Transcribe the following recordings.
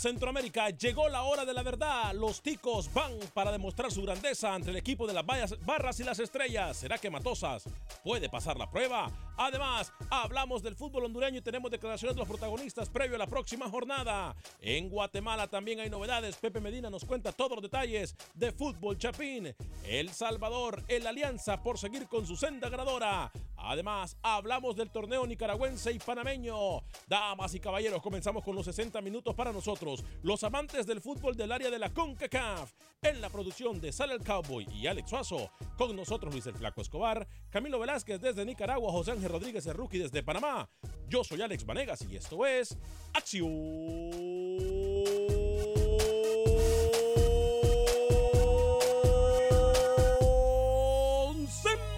Centroamérica llegó la hora de la verdad. Los ticos van para demostrar su grandeza ante el equipo de las barras y las estrellas. ¿Será que Matosas puede pasar la prueba? Además, hablamos del fútbol hondureño y tenemos declaraciones de los protagonistas previo a la próxima jornada. En Guatemala también hay novedades. Pepe Medina nos cuenta todos los detalles de fútbol chapín. El Salvador, el Alianza por seguir con su senda ganadora. Además, hablamos del torneo nicaragüense y panameño. Damas y caballeros, comenzamos con los 60 minutos para nosotros, los amantes del fútbol del área de la CONCACAF. En la producción de Sale el Cowboy y Alex Suazo, con nosotros Luis Flaco Escobar, Camilo Velázquez desde Nicaragua, José Ángel Rodríguez el Rookie desde Panamá. Yo soy Alex Vanegas y esto es Acción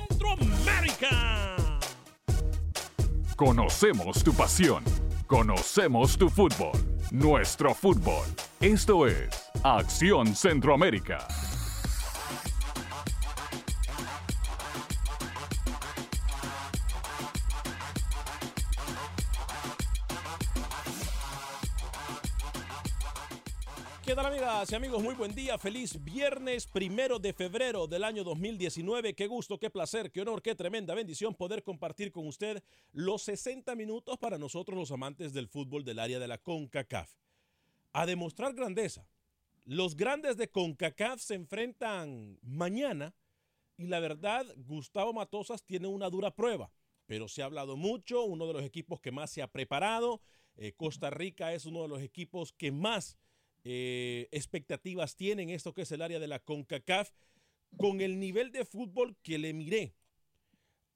Centroamérica. Conocemos tu pasión. Conocemos tu fútbol. Nuestro fútbol. Esto es Acción Centroamérica. Amigas amigos? Muy buen día, feliz viernes primero de febrero del año 2019. Qué gusto, qué placer, qué honor, qué tremenda bendición poder compartir con usted los 60 minutos para nosotros los amantes del fútbol del área de la CONCACAF. A demostrar grandeza. Los grandes de CONCACAF se enfrentan mañana y la verdad, Gustavo Matosas tiene una dura prueba, pero se ha hablado mucho, uno de los equipos que más se ha preparado. Eh, Costa Rica es uno de los equipos que más eh, expectativas tienen esto que es el área de la CONCACAF con el nivel de fútbol que le miré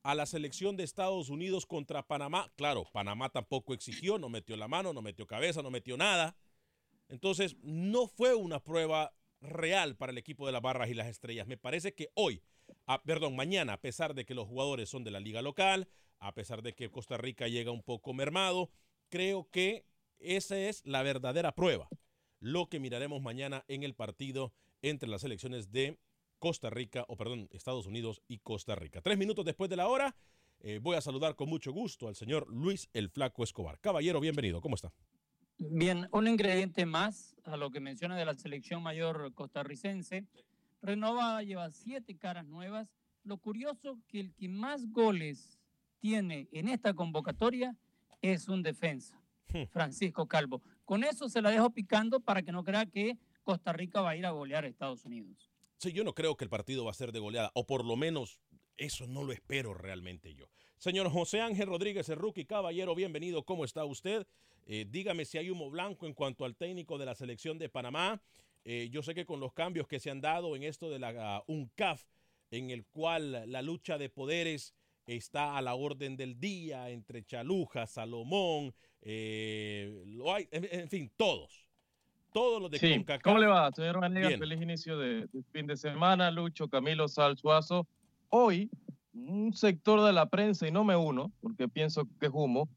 a la selección de Estados Unidos contra Panamá. Claro, Panamá tampoco exigió, no metió la mano, no metió cabeza, no metió nada. Entonces, no fue una prueba real para el equipo de las barras y las estrellas. Me parece que hoy, perdón, mañana, a pesar de que los jugadores son de la liga local, a pesar de que Costa Rica llega un poco mermado, creo que esa es la verdadera prueba lo que miraremos mañana en el partido entre las selecciones de Costa Rica, o perdón, Estados Unidos y Costa Rica. Tres minutos después de la hora, eh, voy a saludar con mucho gusto al señor Luis el Flaco Escobar. Caballero, bienvenido, ¿cómo está? Bien, un ingrediente más a lo que menciona de la selección mayor costarricense. Renova lleva siete caras nuevas. Lo curioso que el que más goles tiene en esta convocatoria es un defensa, Francisco Calvo. Con eso se la dejo picando para que no crea que Costa Rica va a ir a golear a Estados Unidos. Sí, yo no creo que el partido va a ser de goleada, o por lo menos eso no lo espero realmente yo. Señor José Ángel Rodríguez, el rookie caballero, bienvenido. ¿Cómo está usted? Eh, dígame si hay humo blanco en cuanto al técnico de la selección de Panamá. Eh, yo sé que con los cambios que se han dado en esto de la uh, UNCAF, en el cual la lucha de poderes está a la orden del día entre Chaluja, Salomón, eh, lo hay, en, en, fin, todos. Todos los de sí. CONCACAF. ¿Cómo le va, señor Vanegas? Bien. Feliz inicio de, de fin de semana. Lucho, Camilo Salzuazo. Hoy, un sector de la prensa, y no me uno, porque pienso que es humo,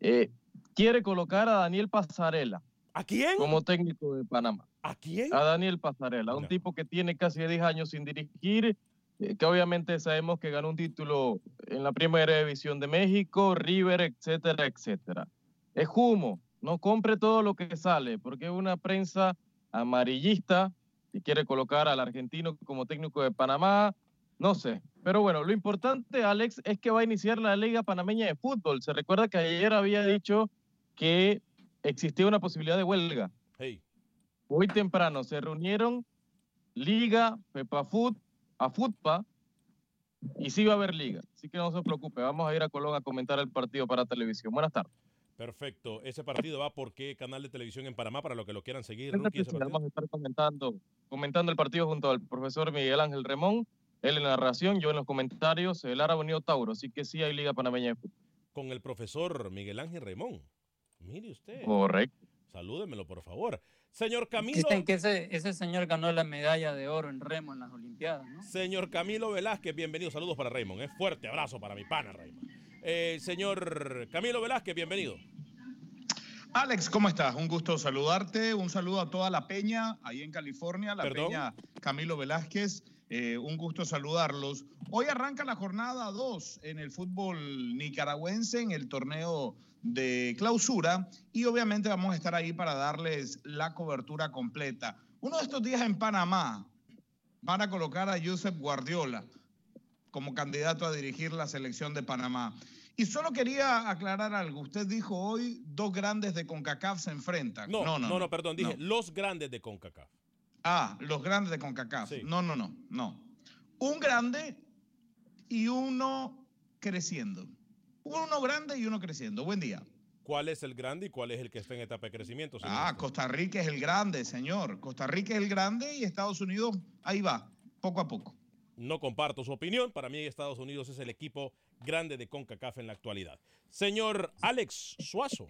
eh, quiere colocar a Daniel Pasarela ¿A quién? como técnico de Panamá. ¿A quién? A Daniel Pasarela, un tipo que tiene casi 10 años sin dirigir, eh, que obviamente sabemos que ganó un título en la primera división de México, River, etcétera, etcétera. Es humo, no compre todo lo que sale, porque es una prensa amarillista que quiere colocar al argentino como técnico de Panamá, no sé. Pero bueno, lo importante, Alex, es que va a iniciar la Liga Panameña de Fútbol. Se recuerda que ayer había dicho que existía una posibilidad de huelga. Hey, Hoy temprano se reunieron Liga, Pepafut, Afutpa, y sí va a haber liga. Así que no se preocupe, vamos a ir a Colón a comentar el partido para televisión. Buenas tardes. Perfecto. Ese partido va por qué canal de televisión en Panamá para los que lo quieran seguir. Rookie, ese? Vamos a estar comentando, comentando el partido junto al profesor Miguel Ángel Remón, él en la narración, yo en los comentarios, el Árabe Unido Tauro. Así que sí hay Liga Panameña de Fútbol. Con el profesor Miguel Ángel Remón. Mire usted. Correcto. Salúdemelo, por favor. Señor Camilo. Dicen que ese, ese señor ganó la medalla de oro en remo en las Olimpiadas, ¿no? Señor Camilo Velázquez, bienvenido. Saludos para Raymond. ¿eh? Fuerte abrazo para mi pana Raymond. Eh, señor Camilo Velázquez, bienvenido. Alex, ¿cómo estás? Un gusto saludarte. Un saludo a toda la peña ahí en California, la Perdón. peña Camilo Velázquez. Eh, un gusto saludarlos. Hoy arranca la jornada 2 en el fútbol nicaragüense, en el torneo de clausura, y obviamente vamos a estar ahí para darles la cobertura completa. Uno de estos días en Panamá van a colocar a Josep Guardiola como candidato a dirigir la selección de Panamá. Y solo quería aclarar algo. Usted dijo hoy dos grandes de CONCACAF se enfrentan. No, no, no, perdón. Dije no. los grandes de CONCACAF. Ah, los grandes de CONCACAF. Sí. No, no, no, no. Un grande y uno creciendo. Uno grande y uno creciendo. Buen día. ¿Cuál es el grande y cuál es el que está en etapa de crecimiento? señor? Ah, Costa Rica es el grande, señor. Costa Rica es el grande y Estados Unidos ahí va, poco a poco. No comparto su opinión. Para mí Estados Unidos es el equipo grande de CONCACAF en la actualidad. Señor Alex Suazo.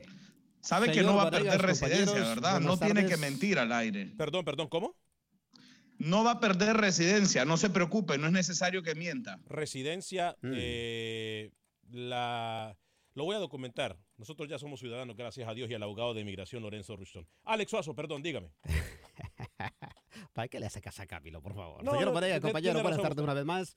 Sabe que no va a perder residencia, ¿verdad? No tiene que mentir al aire. Perdón, perdón, ¿cómo? No va a perder residencia, no se preocupe, no es necesario que mienta. Residencia, Mm. eh, la... Lo voy a documentar. Nosotros ya somos ciudadanos, gracias a Dios y al abogado de inmigración Lorenzo Rushton. Alex Suazo, perdón, dígame. ¿Para qué le hace casa a Camilo, por favor? No, Señor no, Vanegas, tiene- compañero, buenas tardes una vez más.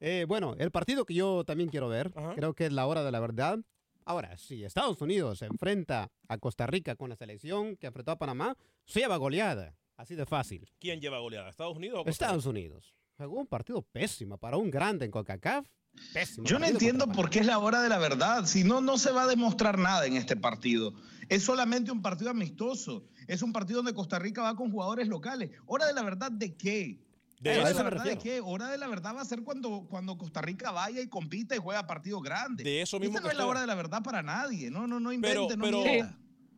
Eh, bueno, el partido que yo también quiero ver, Ajá. creo que es la hora de la verdad. Ahora, si Estados Unidos se enfrenta a Costa Rica con la selección que enfrentó a Panamá, se lleva goleada. Así de fácil. ¿Quién lleva goleada? ¿Estados Unidos o Costa Estados Rica? Unidos. Jugó un partido pésimo para un grande en CONCACAF. Pésimo. Yo no entiendo por qué es la hora de la verdad. Si no, no se va a demostrar nada en este partido. Es solamente un partido amistoso. Es un partido donde Costa Rica va con jugadores locales. ¿Hora de la verdad de qué? De ¿Hora de eso la me verdad de qué? Hora de la verdad va a ser cuando, cuando Costa Rica vaya y compita y juega partidos grandes. De eso mismo Esta no es la hora de la verdad para nadie. No, no, no Pero, invente, no pero,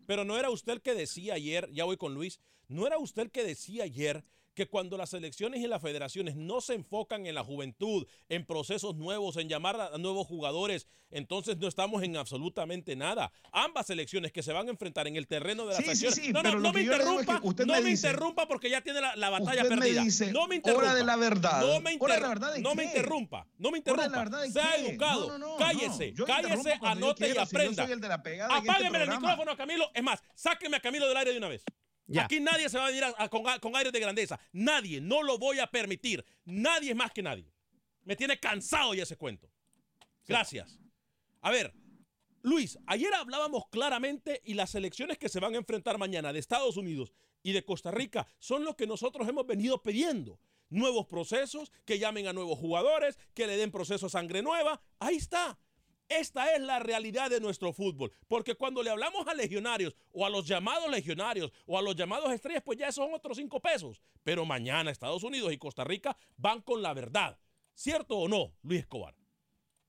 pero no era usted el que decía ayer, ya voy con Luis, no era usted el que decía ayer que cuando las selecciones y las federaciones no se enfocan en la juventud, en procesos nuevos, en llamar a nuevos jugadores, entonces no estamos en absolutamente nada. Ambas selecciones que se van a enfrentar en el terreno de las Sí, sí, sí, no, me es interrumpa, que no me dice- interrumpa porque ya tiene la, la batalla Usted me perdida. dice, no me hora interrumpa. de la verdad. No me, ¿Hora de inter- la verdad no me interrumpa. No me ¿Hora interrumpa. la sea qué? educado. No, no, no, cállese, cállese, anote y quiero, si aprenda. la en este Apágueme el micrófono a Camilo. Es más, sáquenme a Camilo del aire de una vez. Ya. Aquí nadie se va a venir a- a- con, a- con aires de grandeza. Nadie. No lo voy a permitir. Nadie es más que nadie. Me tiene cansado ya ese cuento. Gracias. A ver, Luis, ayer hablábamos claramente y las elecciones que se van a enfrentar mañana de Estados Unidos y de Costa Rica son lo que nosotros hemos venido pidiendo. Nuevos procesos, que llamen a nuevos jugadores, que le den proceso a sangre nueva. Ahí está. Esta es la realidad de nuestro fútbol. Porque cuando le hablamos a legionarios o a los llamados legionarios o a los llamados estrellas, pues ya esos son otros cinco pesos. Pero mañana Estados Unidos y Costa Rica van con la verdad. ¿Cierto o no, Luis Escobar?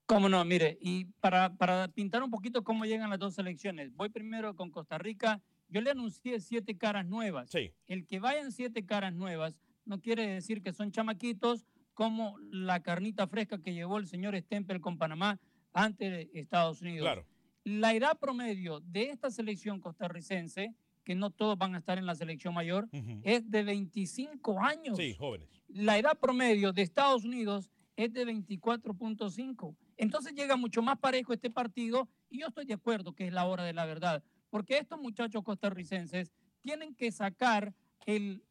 Cómo no, mire, y para, para pintar un poquito cómo llegan las dos selecciones, voy primero con Costa Rica. Yo le anuncié siete caras nuevas. Sí. El que vayan siete caras nuevas no quiere decir que son chamaquitos como la carnita fresca que llevó el señor Stempel con Panamá ante de Estados Unidos. Claro. La edad promedio de esta selección costarricense, que no todos van a estar en la selección mayor, es de 25 años. Sí, jóvenes. La edad promedio de Estados Unidos es de 24.5. Entonces llega mucho más parejo este partido y yo estoy de acuerdo que es la hora de la verdad, porque estos muchachos costarricenses tienen que sacar el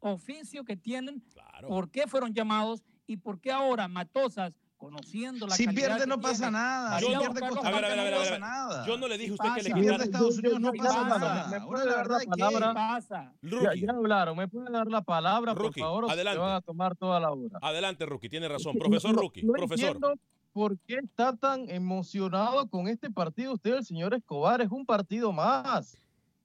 oficio que tienen, Claro. por qué fueron llamados y por qué ahora Matosas, conociendo la Si pierde no pasa tiene, nada. Si pierde Costa Rica no pasa nada. Yo no le dije a ¿Qué usted que le pasa? Si pierde quitara. Estados Unidos no ¿Qué pasa nada. ¿Me puede dar la palabra? pasa? Ya, hablaron, ¿me puede dar la palabra, por favor? adelante. van a tomar toda la hora. Adelante, Rookie, tiene razón. Profesor no- Rookie, no profesor. entiendo por qué está tan emocionado con este partido usted, el señor Escobar. Es un partido más.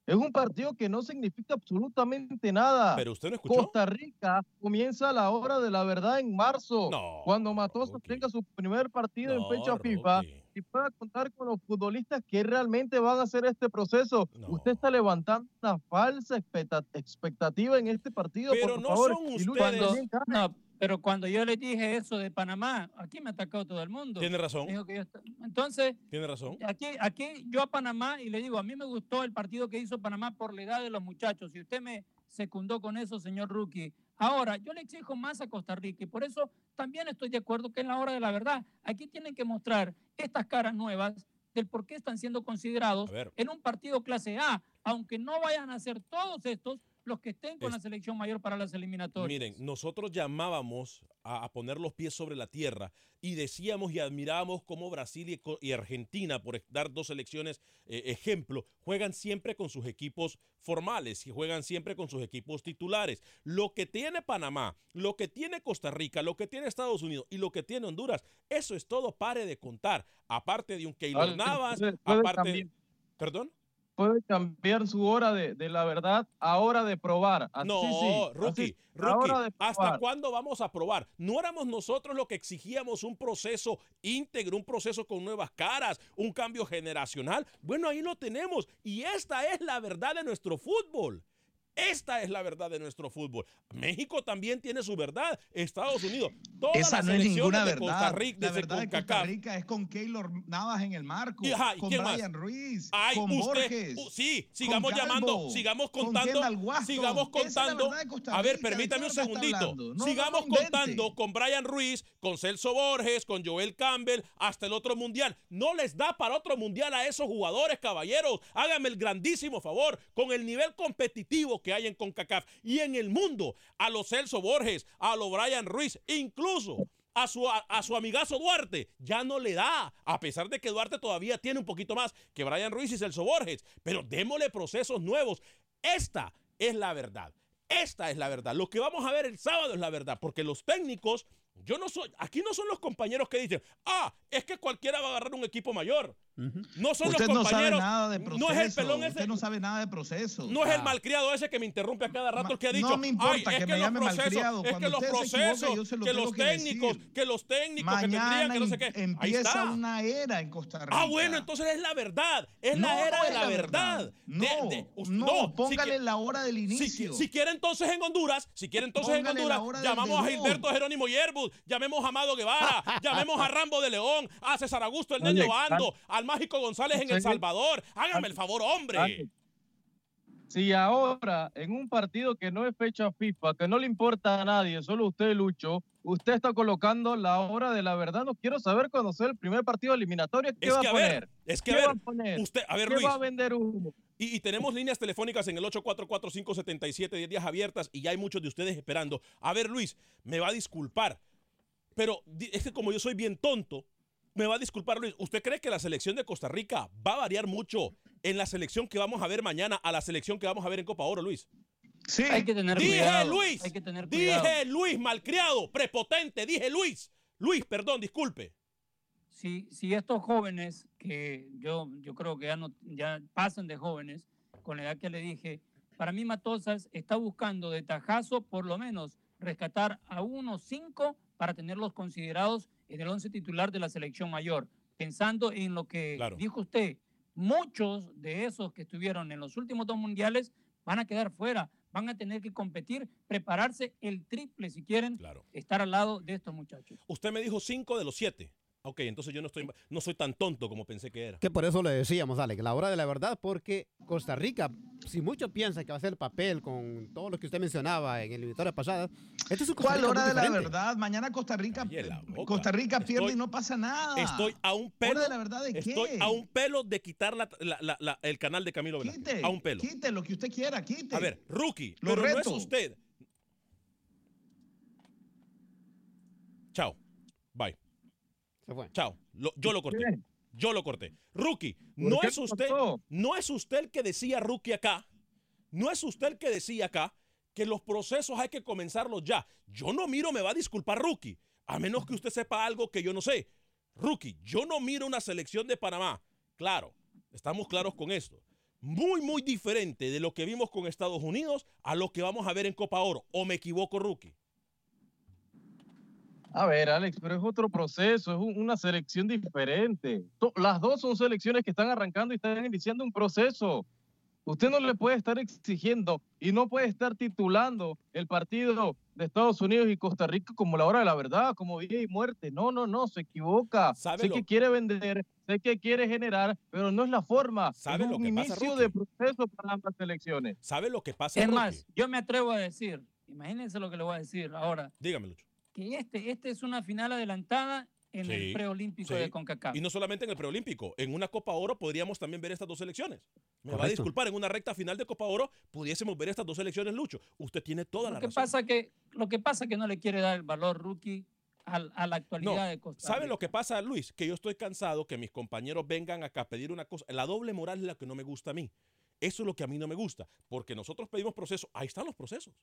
Es un partido que no significa absolutamente nada. Pero usted no escuchó. Costa Rica comienza la hora de la verdad en marzo, No, cuando Matosas Rookie. tenga su primer partido No, en fecha FIFA y pueda contar con los futbolistas que realmente van a hacer este proceso. No. Usted está levantando una falsa expecta- expectativa en este partido. Pero por no favor, son ustedes-. No, pero cuando yo les dije eso de Panamá, aquí me ha atacado todo el mundo. Tiene razón, Dijo que yo Entonces, tiene razón. aquí, aquí yo a Panamá y le digo, a mí me gustó el partido que hizo Panamá por la edad de los muchachos. Y usted me secundó con eso, señor Rookie. Ahora, yo le exijo más a Costa Rica y por eso también estoy de acuerdo que es la hora de la verdad. Aquí tienen que mostrar estas caras nuevas del por qué están siendo considerados en un partido clase A, aunque no vayan a ser todos estos los que estén con Es- la selección mayor para las eliminatorias. Miren, nosotros llamábamos a, a poner los pies sobre la tierra y decíamos y admirábamos cómo Brasil y, Argentina, por dar dos selecciones eh, ejemplo, juegan siempre con sus equipos formales y juegan siempre con sus equipos titulares. Lo que tiene Panamá, lo que tiene Costa Rica, lo que tiene Estados Unidos y lo que tiene Honduras, eso es todo, pare de contar. Aparte de un Keylor Navas, aparte... cambiar. ¿Perdón? Puede cambiar su hora de, de la verdad a hora de probar. Así No, sí, Rookie, así, Rookie, ¿hasta cuándo vamos a probar? ¿No éramos nosotros los que exigíamos un proceso íntegro, un proceso con nuevas caras, un cambio generacional? Bueno, ahí lo tenemos y esta es la verdad de nuestro fútbol. Esta es la verdad de nuestro fútbol. México también tiene su verdad. Estados Unidos. Todas Esa las no es ninguna de Costa verdad. Rica, La verdad de Costa. Rica es con Keylor Navas en el marco, Y, ajá, ¿y con más? Brian Ruiz, Ay, con usted, Borges. uh, sí, sigamos con llamando, Calvo, sigamos con contando, sigamos contando. Costa A ver, Rica, ¿de permítame un segundito. No, sigamos no, contando con Brian Ruiz, con Celso Borges, con Joel Campbell, hasta el otro mundial. No les da para otro mundial a esos jugadores, caballeros. Háganme el grandísimo favor, con el nivel competitivo que hay en CONCACAF y en el mundo, a los Celso Borges, a los Brian Ruiz, incluso a su, a, a su amigazo Duarte. Ya no le da, a pesar de que Duarte todavía tiene un poquito más que Brian Ruiz y Celso Borges. Pero démosle procesos nuevos. Esta es la verdad. Esta es la verdad. Lo que vamos a ver el sábado es la verdad, porque los técnicos, yo no soy, aquí no son los compañeros que dicen, ah, es que cualquiera va a agarrar un equipo mayor. No son Usted los no sabe compañeros. nada de proceso. no es el pelón ese. Usted no sabe nada de proceso. No es el malcriado ese que me interrumpe a cada rato el que ha dicho. no me importa "Ay, es que me los llame procesos, malcriado. Es que los se equivoca, procesos, se lo que los que técnicos, decir. que los técnicos, que tendrían, Mañana que no sé qué. em- Ahí empieza está. una era en Costa Rica. Ah, bueno, entonces es la verdad. Es No, la era no de la, la verdad. verdad. De- No, de- us- no, si póngale qui- la hora del si, inicio. si quiere entonces en Honduras, si quiere entonces en Póngale la Honduras, llamamos a. Gilberto Jerónimo Yerbus, llamemos a Amado Guevara, llamemos a Rambo de León, a César Augusto el Niño Bando, al Mágico González en El Salvador. Hágame el favor, hombre. Si ahora, en un partido que no es fecha FIFA, que no le importa a nadie, solo usted, Lucho, usted está colocando la hora de la verdad, no quiero saber cuando sea el primer partido eliminatorio, ¿qué Es va que a a poner? ver, es que ¿Qué a ver, va a poner? usted, a ver ¿Qué Luis, va a vender humo? Y, y tenemos líneas telefónicas en el 844-577, 10 días abiertas y ya hay muchos de ustedes esperando. A ver, Luis, me va a disculpar, pero es que como yo soy bien tonto, me va a disculpar, Luis. ¿Usted cree que la selección de Costa Rica va a variar mucho en la selección que vamos a ver mañana a la selección que vamos a ver en Copa Oro, Luis? Sí. Hay que tener Dije cuidado. Luis, Hay que tener cuidado. dije Luis, malcriado, prepotente, dije Luis. Luis, perdón, disculpe. si, si estos jóvenes, que yo, yo creo que ya, no, ya pasan de jóvenes, con la edad que le dije, para mí Matosas está buscando de tajazo por lo menos rescatar a unos cinco para tenerlos considerados en el once titular de la selección mayor. Pensando en lo que Claro. dijo usted, muchos de esos que estuvieron en los últimos dos mundiales van a quedar fuera, van a tener que competir, prepararse el triple si quieren estar al lado de estos muchachos. Usted me dijo cinco de los siete. Ok, entonces yo no, estoy, no soy tan tonto como pensé que era. Que por eso le decíamos, Alex, la hora de la verdad, porque Costa Rica, si muchos piensan que va a ser el papel con todo lo que usted mencionaba en el eliminatoria pasada, este es un Costa ¿Cuál Rica hora de la verdad? Mañana Costa Rica. Costa Rica pierde Estoy- y no pasa nada. Estoy a un pelo. ¿Hora de la verdad de qué? Estoy a un pelo de quitar la- la- la- la- el canal de Camilo Velázquez. Quite, A un pelo. quite lo que usted quiera, quite. A ver, rookie, Lo pero no es reto. usted. Chao. Bye. Se fue. Chao. Lo- yo lo corté. Yo lo corté. Rookie, ¿Por no es usted, no es usted el que decía rookie acá. No es usted el que decía acá que los procesos hay que comenzarlos ya. Yo no miro, me va a disculpar rookie, a menos que usted sepa algo que yo no sé. Rookie, yo no miro una selección de Panamá. Claro, estamos claros con esto. Muy, muy diferente de lo que vimos con Estados Unidos a lo que vamos a ver en Copa Oro. ¿O me equivoco, rookie? A ver, Alex, pero es otro proceso, es un- una selección diferente. To- Las dos son selecciones que están arrancando y están iniciando un proceso. Usted no le puede estar exigiendo y no puede estar titulando el partido de Estados Unidos y Costa Rica como la hora de la verdad, como vida y muerte. No, no, no, se equivoca. ¿Sabe sé lo- que quiere vender, sé que quiere generar, pero no es la forma. ¿Sabe es lo un que pasa, inicio Rookie? de proceso para ambas selecciones. ¿Sabe lo que pasa, Es más, yo me atrevo a decir, imagínense lo que le voy a decir ahora, Dígame, Lucho. Que este, este es una final adelantada en Sí, el preolímpico sí. de CONCACAF. Y no solamente en el preolímpico, en una Copa Oro podríamos también ver estas dos selecciones. Me va a disculpar, en una recta final de Copa Oro pudiésemos ver estas dos selecciones, Lucho. Usted tiene toda la Lo que razón. pasa que lo que pasa que no le quiere dar el valor rookie al- a, la actualidad No, de Costa ¿Sabe Rica. lo que pasa, Luis? Que yo estoy cansado que mis compañeros vengan acá a pedir una cosa. La doble moral es la que no me gusta a mí. Eso es lo que a mí no me gusta. Porque nosotros pedimos procesos. Ahí están los procesos.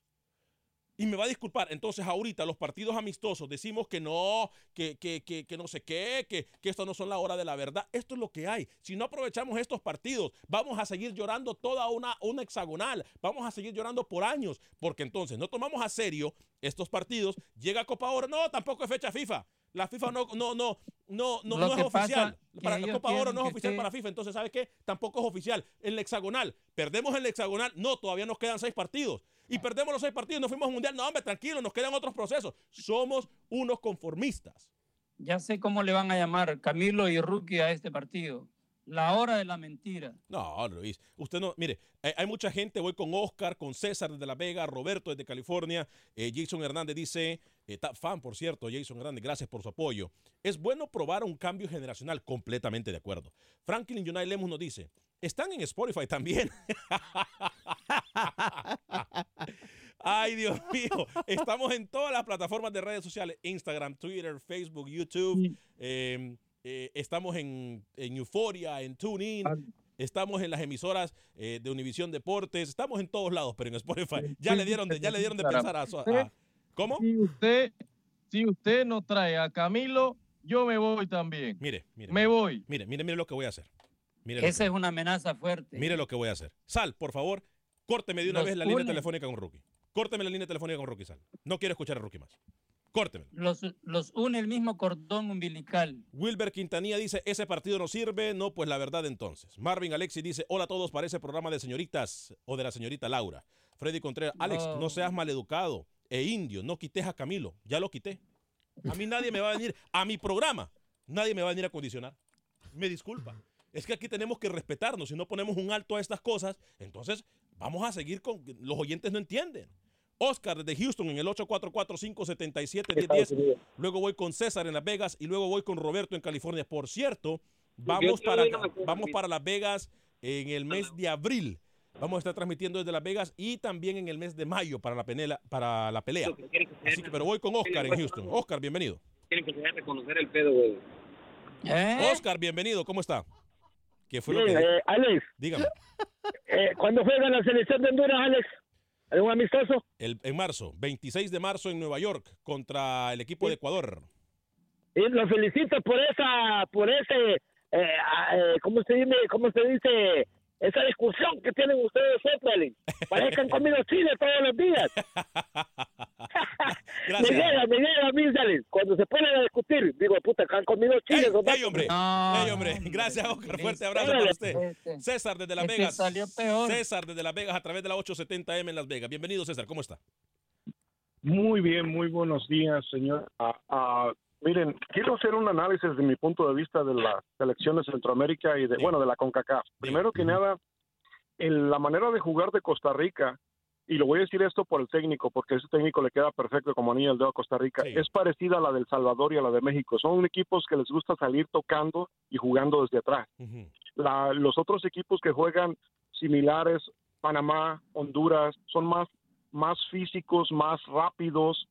Y me va a disculpar. Entonces, ahorita los partidos amistosos decimos que no, que, que, que, que no sé qué, que, que esto no son la hora de la verdad. Esto es lo que hay. Si no aprovechamos estos partidos, vamos a seguir llorando toda una, una hexagonal. Vamos a seguir llorando por años. Porque entonces no tomamos a serio estos partidos. Llega Copa Oro. No, tampoco es fecha FIFA. La FIFA no, no, no, no, no, no es oficial. Para la Copa Oro no es oficial esté- para FIFA. Entonces, ¿sabe qué? Tampoco es oficial. En el hexagonal. Perdemos el hexagonal. No, todavía nos quedan seis partidos. Y perdemos los seis partidos. Nos fuimos al mundial. No, hombre, tranquilo, nos quedan otros procesos. Somos unos conformistas. Ya sé cómo le van a llamar Camilo y Rookie a este partido. La hora de la mentira. No, Luis, usted no, mire, hay, mucha gente, voy con Oscar, con César desde La Vega, Roberto desde California, eh, Jason Hernández dice, eh, fan por cierto, Jason Hernández, gracias por su apoyo. Es bueno probar un cambio generacional, completamente de acuerdo. Franklin United Lemos nos dice, están en Spotify también. Ay, Dios mío. Estamos en todas las plataformas de redes sociales: Instagram, Twitter, Facebook, YouTube. Eh, eh, estamos en, en Euforia, en TuneIn. Estamos en las emisoras eh, de Univisión Deportes. Estamos en todos lados, pero en Spotify. Ya le dieron de, ya le dieron de pensar a, su- a- ¿Cómo? Si usted, si usted no trae a Camilo, yo me voy también. Mire, mire. Me voy. Mire, mire, mire lo que voy a hacer. Mire Esa es una amenaza fuerte. mire lo que voy a hacer. Sal, por favor, córteme de una Los vez la línea telefónica con Rookie. Córteme la línea telefónica con Rookie, Sal. No quiero escuchar a Rookie más. Córteme. Los, los une el mismo cordón umbilical. Wilber Quintanilla dice, ese partido no sirve. No, pues la verdad entonces. Marvin Alexi dice, hola a todos para ese programa de señoritas o de la señorita Laura. Freddy Contreras, Alex, no seas maleducado e indio, no quites a Camilo. Ya lo quité. A mí nadie me va a venir, a mi programa, nadie me va a venir a condicionar. Me disculpa. Es que aquí tenemos que respetarnos. Si no ponemos un alto a estas cosas, entonces vamos a seguir con... Los oyentes no entienden. Oscar desde Houston en el 844-577-1010. Luego voy con César en Las Vegas y luego voy con Roberto en California. Por cierto, vamos para, vamos para Las Vegas en el mes de abril. Vamos a estar transmitiendo desde Las Vegas y también en el mes de mayo para la, penela, para la pelea. Así que, pero voy con Oscar en Houston. Oscar, bienvenido. Tienen que reconocer el pedo, güey. Oscar, bienvenido. ¿Cómo está? ¿Qué fue lo que eh, Alex, Dígame. eh, ¿cuándo juega la selección de Honduras, Alex? ¿Algún amistoso? El, en marzo, 26 de marzo en Nueva York contra el equipo de Ecuador. Y lo felicito por esa, por ese, eh, ah, eh, ¿cómo se dice? ¿Cómo se dice? Esa discusión que tienen ustedes, Zeppelin. Parece que han comido chile todos los días. me llega, me llega a mí, cuando se ponen a discutir. Digo, puta, que han comido chile. ¡Ey, hombre! ¡Ey, hombre! Gracias, Oscar. Fuerte abrazo para usted. César desde Las Este Vegas. salió peor. César desde Las Vegas a través de la 870M en Las Vegas. Bienvenido, César. ¿Cómo está? Muy bien, muy buenos días, señor. Ah, ah, miren, quiero hacer un análisis de mi punto de vista de las selecciones de Centroamérica y de, bueno, de la CONCACAF. Primero que nada, en la manera de jugar de Costa Rica, y lo voy a decir esto por el técnico, porque ese técnico le queda perfecto como anillo al dedo a Costa Rica, es parecida a la del Salvador y a la de México. Son equipos que les gusta salir tocando y jugando desde atrás. La- los otros equipos que juegan similares, Panamá, Honduras, son más, más físicos, más rápidos,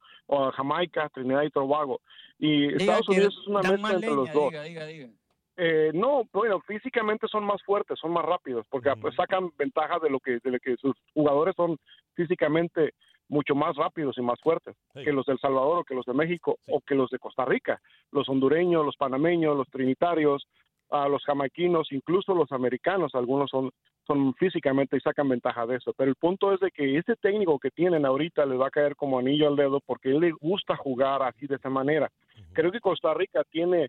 Jamaica, Trinidad y Tobago. Y Diga Estados Unidos es una mezcla entre los dos. diga, diga. Eh, no, bueno, físicamente son más fuertes, son más rápidos, porque pues, sacan ventaja de lo que de lo que sus jugadores son físicamente mucho más rápidos y más fuertes que los del Salvador o que los de México o que los de Costa Rica, los hondureños, los panameños, los trinitarios, a los jamaiquinos, incluso los americanos, algunos son son físicamente y sacan ventaja de eso. Pero el punto es de que ese técnico que tienen ahorita les va a caer como anillo al dedo porque él le gusta jugar así de esa manera. Creo que Costa Rica tiene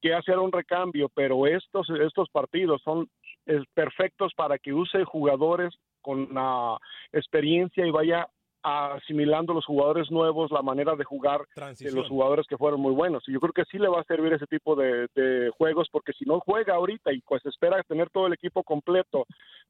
que hacer un recambio, pero estos estos partidos son eh, perfectos para que use jugadores con la experiencia y vaya asimilando los jugadores nuevos la manera de jugar de Transición. los jugadores que fueron muy buenos. Y yo creo que sí le va a servir ese tipo de, de juegos, porque si no juega ahorita y pues espera tener todo el equipo completo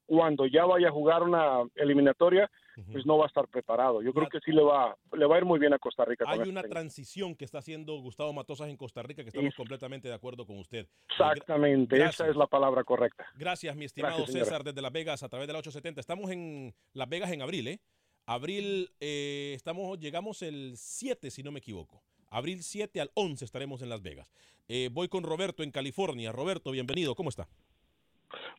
cuando ya vaya a jugar una eliminatoria, pues no va a estar preparado. Yo creo que sí le va, le va a ir muy bien a Costa Rica. Hay una transición que está haciendo Gustavo Matosas en Costa Rica que estamos completamente de acuerdo con usted. Exactamente, Gracias. esa es la palabra correcta. Gracias, mi estimado Gracias. César, desde Las Vegas a través de la 870. Estamos en Las Vegas en abril, ¿eh? Abril, eh, estamos, llegamos el 7, si no me equivoco. Abril 7 al 11 estaremos en Las Vegas. Eh, voy con Roberto en California. Roberto, bienvenido. ¿Cómo está?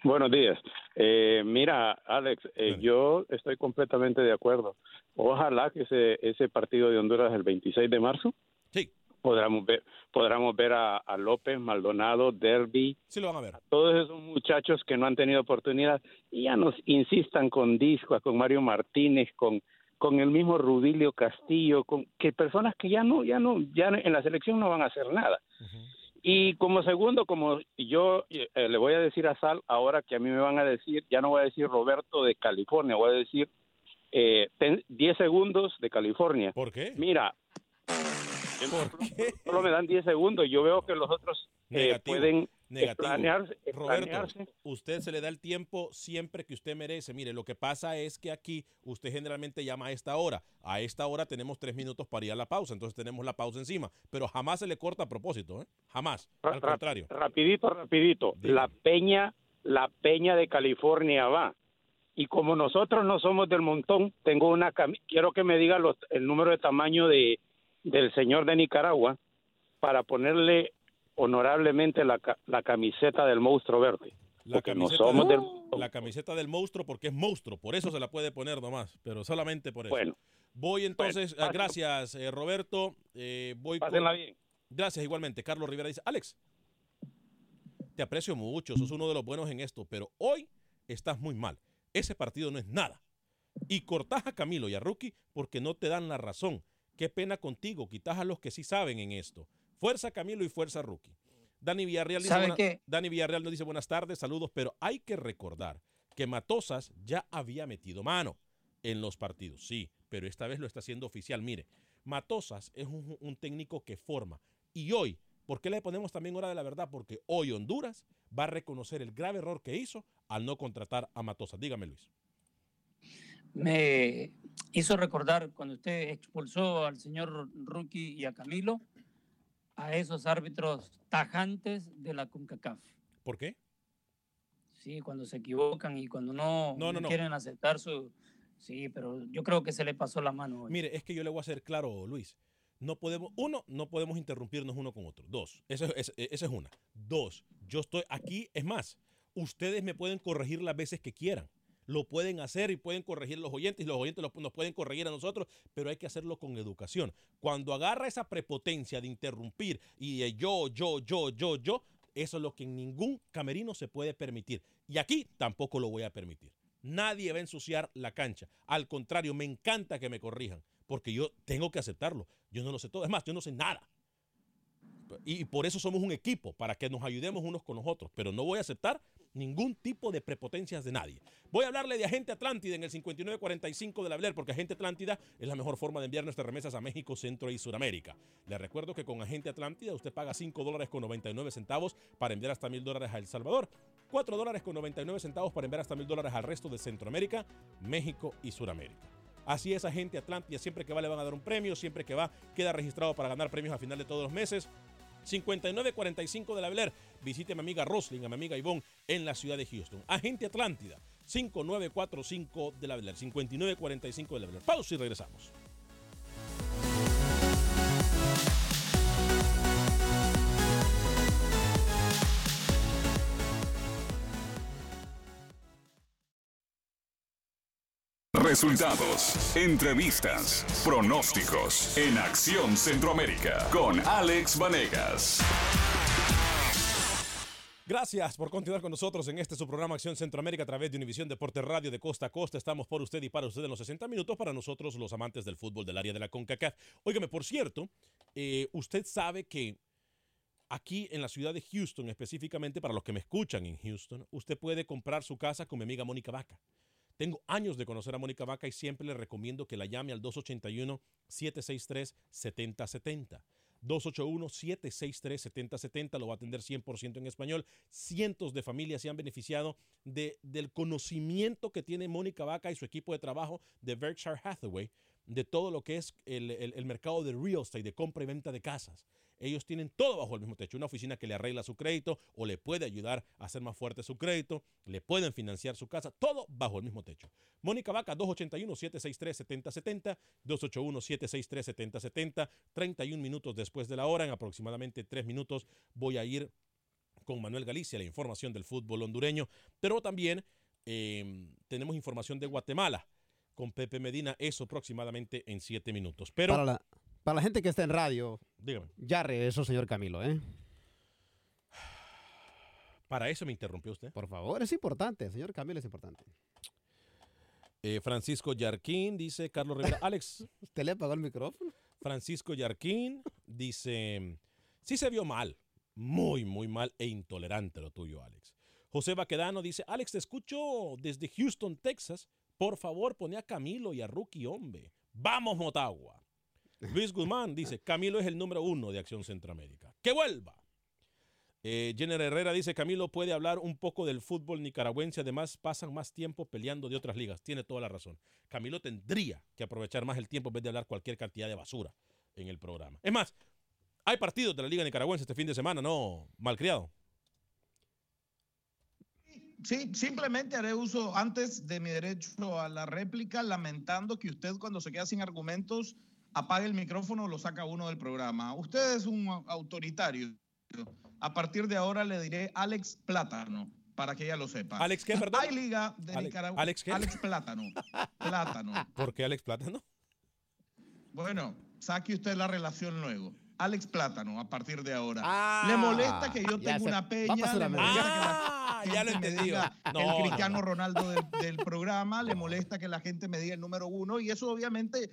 Buenos días. Eh, mira, Alex, eh, yo estoy completamente de acuerdo. Ojalá que ese, ese partido de Honduras el 26 de marzo sí. Podamos ver, podamos ver a, a López, Maldonado, Derby, Sí lo van a ver. todos esos muchachos que no han tenido oportunidad y ya nos insistan con Disco, con Mario Martínez, con con el mismo Rubilio Castillo, con que personas que ya no, ya no, ya en la selección no van a hacer nada. Y como segundo, como yo eh, le voy a decir a Sal, ahora que a mí me van a decir, ya no voy a decir Roberto de California, voy a decir eh, ten- 10 segundos de California. ¿Por qué? Mira, solo me dan 10 segundos, yo veo que los otros eh, pueden negativo. planearse, Roberto, planearse. usted se le da el tiempo siempre que usted merece. Mire, lo que pasa es que aquí usted generalmente llama a esta hora. A esta hora tenemos tres minutos para ir a la pausa, entonces tenemos la pausa encima. Pero jamás se le corta a propósito, ¿eh? Jamás. Al Ra- contrario. Rapidito, rapidito. La peña, la peña de California va. Y como nosotros no somos del montón, tengo una quiero que me diga los, el número de tamaño de del señor de Nicaragua para ponerle honorablemente la, la camiseta del monstruo verde. La Porque no camiseta, somos del, del la camiseta del monstruo porque es monstruo, por eso se la puede poner nomás, pero solamente por eso. Bueno. Voy entonces, Bueno, ah, gracias eh, Roberto, eh, voy con- Pásenla bien. Gracias igualmente. Carlos Rivera dice, Alex, te aprecio mucho, sos uno de los buenos en esto, pero hoy estás muy mal. Ese partido no es nada. Y cortás a Camilo y a Rookie porque no te dan la razón. Qué pena contigo, quitas a los que sí saben en esto. Fuerza Camilo y fuerza Rookie. Dani Villarreal dice. Dani Villarreal nos dice buenas tardes, saludos, pero hay que recordar que Matosas ya había metido mano en los partidos, sí, pero esta vez lo está haciendo oficial. Mire, Matosas es un, un técnico que forma. Y hoy, ¿por qué le ponemos también hora de la verdad? Porque hoy Honduras va a reconocer el grave error que hizo al no contratar a Matosas. Dígame, Luis. Me hizo recordar cuando usted expulsó al señor Rookie y a Camilo, a esos árbitros tajantes de la CONCACAF. ¿Por qué? Sí, cuando se equivocan y cuando no, No, no, no no. quieren aceptar su... Sí, pero yo creo que se le pasó la mano hoy. Mire, es que yo le voy a ser claro, Luis. No podemos, uno, no podemos interrumpirnos uno con otro. Dos, esa es, esa es una. Dos, yo estoy aquí, es más, ustedes me pueden corregir las veces que quieran. Lo pueden hacer y pueden corregir los oyentes y los oyentes nos pueden corregir a nosotros, pero hay que hacerlo con educación. Cuando agarra esa prepotencia de interrumpir y de yo, yo, yo, yo, yo, eso es lo que en ningún camerino se puede permitir. Y aquí tampoco lo voy a permitir. Nadie va a ensuciar la cancha. Al contrario, me encanta que me corrijan, porque yo tengo que aceptarlo. Yo no lo sé todo. Es más, yo no sé nada. Y por eso somos un equipo, para que nos ayudemos unos con los otros. Pero no voy a aceptar ningún tipo de prepotencias de nadie. Voy a hablarle de Agente Atlántida en el 5945 de la Bler, porque Agente Atlántida es la mejor forma de enviar nuestras remesas a México, Centro y Sudamérica. Le recuerdo que con Agente Atlántida usted paga 5 dólares con 99 centavos para enviar hasta mil dólares a El Salvador, 4 dólares con 99 centavos para enviar hasta mil dólares al resto de Centroamérica, México y Sudamérica. Así es, Agente Atlántida, siempre que va le van a dar un premio, siempre que va queda registrado para ganar premios a final de todos los meses. 5945 de la Bel Air. Visite a mi amiga Rosling, a mi amiga Ivonne en la ciudad de Houston. Agente Atlántida, 5945 de la Bel Air. 5945 de la Bel Air. Pausa y regresamos. Resultados, entrevistas, pronósticos en Acción Centroamérica con Alex Vanegas. Gracias por continuar con nosotros en este su programa Acción Centroamérica a través de Univisión Deporte Radio de Costa a Costa. Estamos por usted y para usted en los 60 minutos para nosotros los amantes del fútbol del área de la CONCACAF. Óigame, por cierto, eh, usted sabe que aquí en la ciudad de Houston, específicamente para los que me escuchan en Houston, usted puede comprar su casa con mi amiga Mónica Vaca. Tengo años de conocer a Mónica Vaca y siempre le recomiendo que la llame al 281-763-7070. 281-763-7070, lo va a atender 100% en español. Cientos de familias se han beneficiado de, del conocimiento que tiene Mónica Vaca y su equipo de trabajo de Berkshire Hathaway, de todo lo que es el, el- mercado de real estate, de compra y venta de casas. Ellos tienen todo bajo el mismo techo, una oficina que le arregla su crédito o le puede ayudar a hacer más fuerte su crédito, le pueden financiar su casa, todo bajo el mismo techo. Mónica Vaca, 281-763-7070, 281-763-7070, 31 minutos después de la hora, en aproximadamente 3 minutos voy a ir con Manuel Galicia, la información del fútbol hondureño, pero también eh, tenemos información de Guatemala con Pepe Medina, eso aproximadamente en 7 minutos. Pero, para, la, para la gente que está en radio, dígame, ya regresó, señor Camilo, ¿eh? para eso me interrumpió usted. Por favor, es importante, señor Camilo es importante. Eh, Francisco Yarquín dice, Carlos Rivera, Alex. ¿Usted le apagó el micrófono? Francisco Yarquín dice, sí se vio mal, muy, muy mal e intolerante lo tuyo, Alex. José Baquedano dice, Alex, te escucho desde Houston, Texas. Por favor, pone a Camilo y a Rookie, hombre. Vamos, Motagua. Luis Guzmán dice, Camilo es el número uno de Acción Centroamérica. ¡Que vuelva! Eh, Jenner Herrera dice, Camilo puede hablar un poco del fútbol nicaragüense, además pasan más tiempo peleando de otras ligas. Tiene toda la razón. Camilo tendría que aprovechar más el tiempo en vez de hablar cualquier cantidad de basura en el programa. Es más, hay partidos de la liga nicaragüense este fin de semana, ¿no? Malcriado. Sí, simplemente haré uso antes de mi derecho a la réplica, lamentando que usted cuando se queda sin argumentos apague el micrófono o lo saca uno del programa. Usted es un autoritario. A partir de ahora le diré Alex Plátano, para que ella lo sepa. ¿Alex qué, perdón? Hay liga de Ale- Nicaragua. ¿Alex qué? Alex Plátano. Plátano. ¿Por qué Alex Plátano? Bueno, saque usted la relación luego. Alex Plátano, a partir de ahora. Ah, le molesta que yo tengo sé. una peña. Le que la Ah, ya lo entendí. No, el no, Cristiano no. Ronaldo del, del programa, le molesta que la gente me diga el número uno y eso obviamente